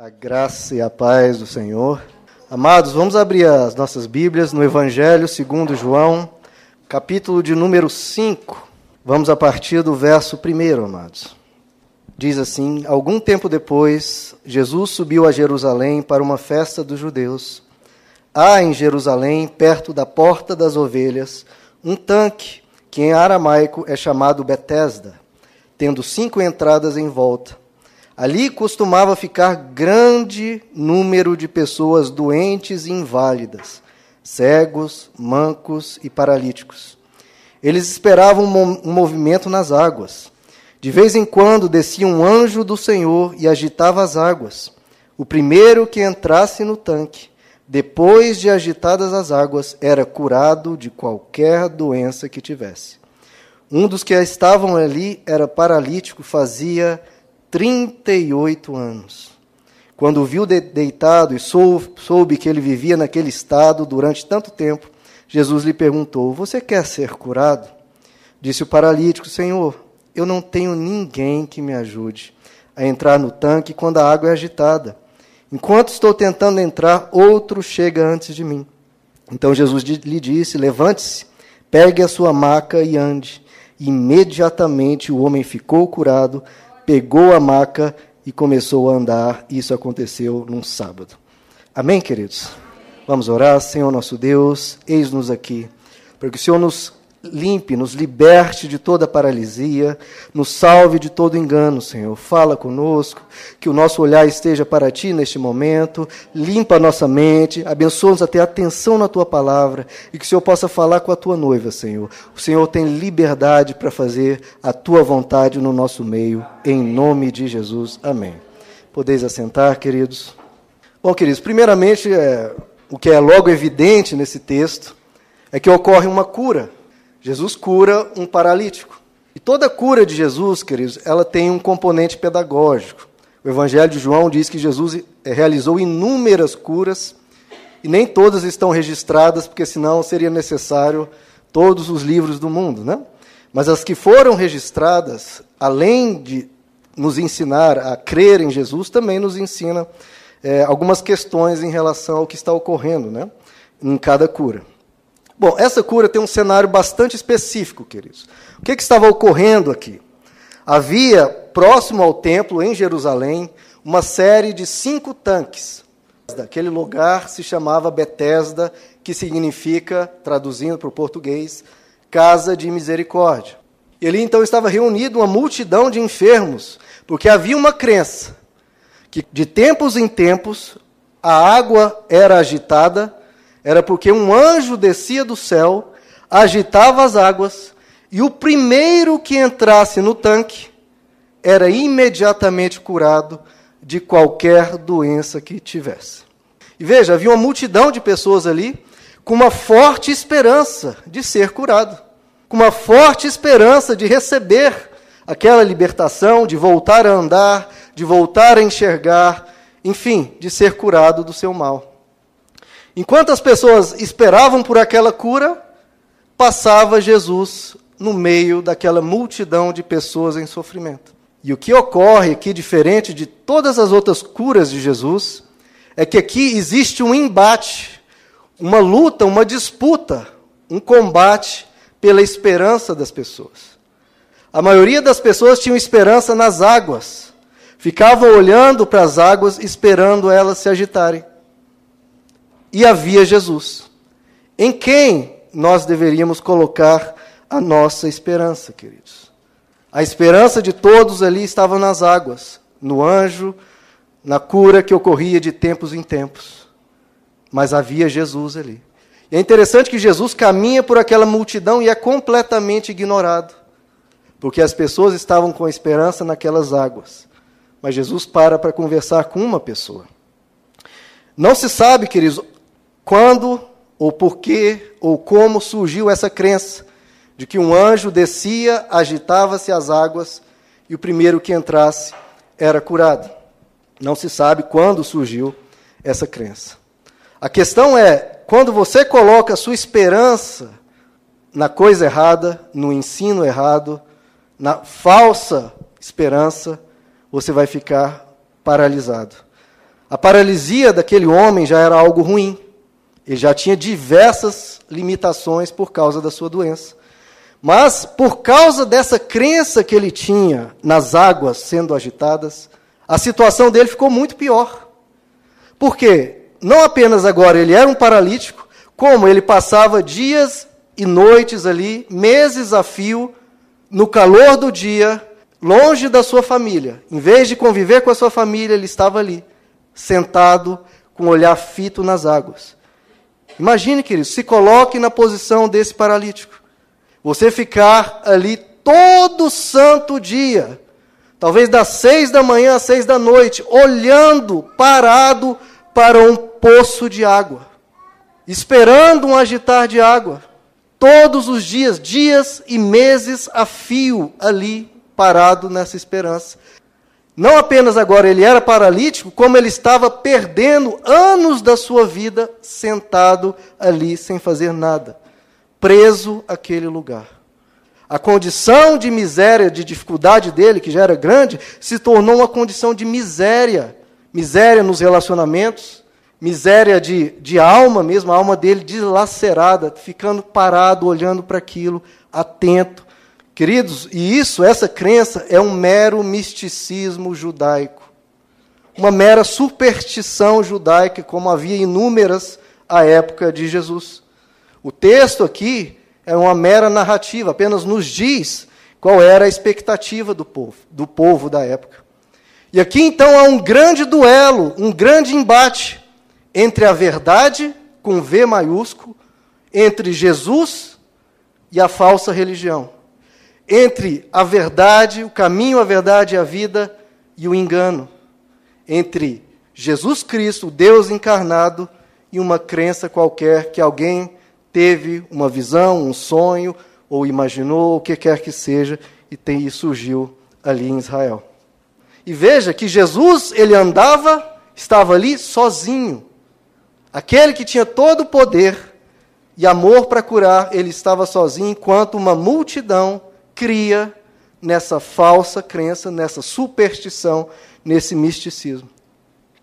A graça e a paz do Senhor. Amados, vamos abrir as nossas Bíblias no Evangelho segundo João, capítulo de número 5. Vamos a partir do verso 1, amados. Diz assim: Algum tempo depois, Jesus subiu a Jerusalém para uma festa dos judeus. Há em Jerusalém, perto da porta das ovelhas, um tanque que em aramaico é chamado Betesda, tendo cinco entradas em volta. Ali costumava ficar grande número de pessoas doentes e inválidas, cegos, mancos e paralíticos. Eles esperavam um movimento nas águas. De vez em quando descia um anjo do Senhor e agitava as águas. O primeiro que entrasse no tanque, depois de agitadas as águas, era curado de qualquer doença que tivesse. Um dos que estavam ali era paralítico, fazia 38 anos. Quando o viu deitado e soube que ele vivia naquele estado durante tanto tempo, Jesus lhe perguntou: Você quer ser curado? Disse o paralítico: Senhor, eu não tenho ninguém que me ajude a entrar no tanque quando a água é agitada. Enquanto estou tentando entrar, outro chega antes de mim. Então Jesus lhe disse: Levante-se, pegue a sua maca e ande. Imediatamente o homem ficou curado pegou a maca e começou a andar. Isso aconteceu num sábado. Amém, queridos? Vamos orar, Senhor nosso Deus, eis-nos aqui, para que o Senhor nos limpe, nos liberte de toda paralisia, nos salve de todo engano, Senhor. Fala conosco, que o nosso olhar esteja para Ti neste momento, limpa a nossa mente, abençoa-nos a ter atenção na Tua palavra e que o Senhor possa falar com a Tua noiva, Senhor. O Senhor tem liberdade para fazer a Tua vontade no nosso meio, em nome de Jesus. Amém. Podeis assentar, queridos. Bom, queridos, primeiramente, é, o que é logo evidente nesse texto é que ocorre uma cura Jesus cura um paralítico. E toda cura de Jesus, queridos, ela tem um componente pedagógico. O Evangelho de João diz que Jesus realizou inúmeras curas e nem todas estão registradas, porque senão seria necessário todos os livros do mundo, né? Mas as que foram registradas, além de nos ensinar a crer em Jesus, também nos ensina é, algumas questões em relação ao que está ocorrendo, né? Em cada cura. Bom, essa cura tem um cenário bastante específico, queridos. O que, que estava ocorrendo aqui? Havia, próximo ao templo, em Jerusalém, uma série de cinco tanques. Aquele lugar se chamava Betesda, que significa, traduzindo para o português, casa de misericórdia. E ali então estava reunido uma multidão de enfermos, porque havia uma crença que de tempos em tempos a água era agitada era porque um anjo descia do céu, agitava as águas, e o primeiro que entrasse no tanque era imediatamente curado de qualquer doença que tivesse. E veja, havia uma multidão de pessoas ali com uma forte esperança de ser curado, com uma forte esperança de receber aquela libertação, de voltar a andar, de voltar a enxergar, enfim, de ser curado do seu mal. Enquanto as pessoas esperavam por aquela cura, passava Jesus no meio daquela multidão de pessoas em sofrimento. E o que ocorre aqui, diferente de todas as outras curas de Jesus, é que aqui existe um embate, uma luta, uma disputa, um combate pela esperança das pessoas. A maioria das pessoas tinham esperança nas águas, ficavam olhando para as águas, esperando elas se agitarem e havia Jesus. Em quem nós deveríamos colocar a nossa esperança, queridos? A esperança de todos ali estava nas águas, no anjo, na cura que ocorria de tempos em tempos. Mas havia Jesus ali. E é interessante que Jesus caminha por aquela multidão e é completamente ignorado. Porque as pessoas estavam com esperança naquelas águas. Mas Jesus para para conversar com uma pessoa. Não se sabe, queridos, quando, ou por que, ou como surgiu essa crença de que um anjo descia, agitava-se as águas e o primeiro que entrasse era curado. Não se sabe quando surgiu essa crença. A questão é, quando você coloca a sua esperança na coisa errada, no ensino errado, na falsa esperança, você vai ficar paralisado. A paralisia daquele homem já era algo ruim. Ele já tinha diversas limitações por causa da sua doença. Mas, por causa dessa crença que ele tinha nas águas sendo agitadas, a situação dele ficou muito pior. Porque não apenas agora ele era um paralítico, como ele passava dias e noites ali, meses a fio, no calor do dia, longe da sua família. Em vez de conviver com a sua família, ele estava ali, sentado, com o olhar fito nas águas. Imagine, querido, se coloque na posição desse paralítico. Você ficar ali todo santo dia, talvez das seis da manhã às seis da noite, olhando, parado para um poço de água, esperando um agitar de água, todos os dias, dias e meses a fio ali, parado nessa esperança. Não apenas agora ele era paralítico, como ele estava perdendo anos da sua vida sentado ali sem fazer nada, preso àquele lugar. A condição de miséria, de dificuldade dele, que já era grande, se tornou uma condição de miséria. Miséria nos relacionamentos, miséria de, de alma mesmo, a alma dele dilacerada, ficando parado, olhando para aquilo, atento, Queridos, e isso, essa crença, é um mero misticismo judaico. Uma mera superstição judaica, como havia inúmeras à época de Jesus. O texto aqui é uma mera narrativa, apenas nos diz qual era a expectativa do povo, do povo da época. E aqui então há um grande duelo, um grande embate entre a verdade, com V maiúsculo, entre Jesus e a falsa religião entre a verdade, o caminho, a verdade e a vida e o engano, entre Jesus Cristo, Deus encarnado, e uma crença qualquer que alguém teve uma visão, um sonho, ou imaginou, o que quer que seja, e, tem, e surgiu ali em Israel. E veja que Jesus, ele andava, estava ali sozinho. Aquele que tinha todo o poder e amor para curar, ele estava sozinho, enquanto uma multidão cria nessa falsa crença, nessa superstição, nesse misticismo.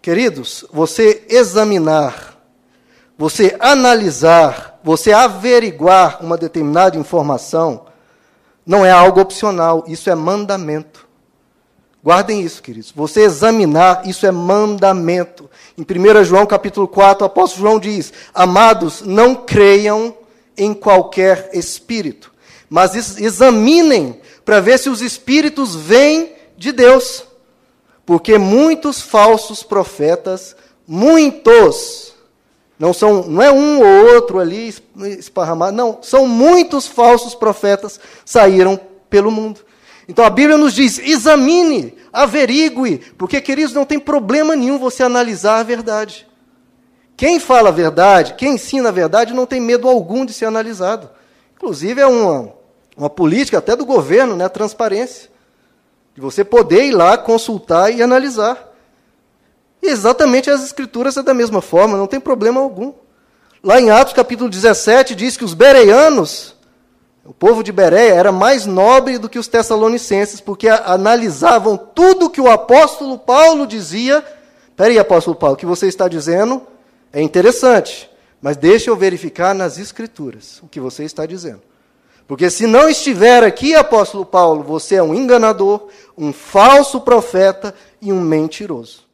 Queridos, você examinar, você analisar, você averiguar uma determinada informação, não é algo opcional, isso é mandamento. Guardem isso, queridos. Você examinar, isso é mandamento. Em 1 João capítulo 4, o apóstolo João diz: Amados, não creiam em qualquer espírito, mas examinem para ver se os espíritos vêm de Deus. Porque muitos falsos profetas, muitos, não são, não é um ou outro ali esparramado, não, são muitos falsos profetas saíram pelo mundo. Então a Bíblia nos diz: examine, averigue, porque, queridos, não tem problema nenhum você analisar a verdade. Quem fala a verdade, quem ensina a verdade, não tem medo algum de ser analisado. Inclusive, é uma, uma política até do governo, né, a transparência. De você poder ir lá, consultar e analisar. E exatamente as escrituras é da mesma forma, não tem problema algum. Lá em Atos capítulo 17 diz que os bereanos, o povo de Bereia, era mais nobre do que os tessalonicenses, porque analisavam tudo que o apóstolo Paulo dizia. Peraí, apóstolo Paulo, o que você está dizendo é interessante. Mas deixe eu verificar nas Escrituras o que você está dizendo. Porque se não estiver aqui, apóstolo Paulo, você é um enganador, um falso profeta e um mentiroso.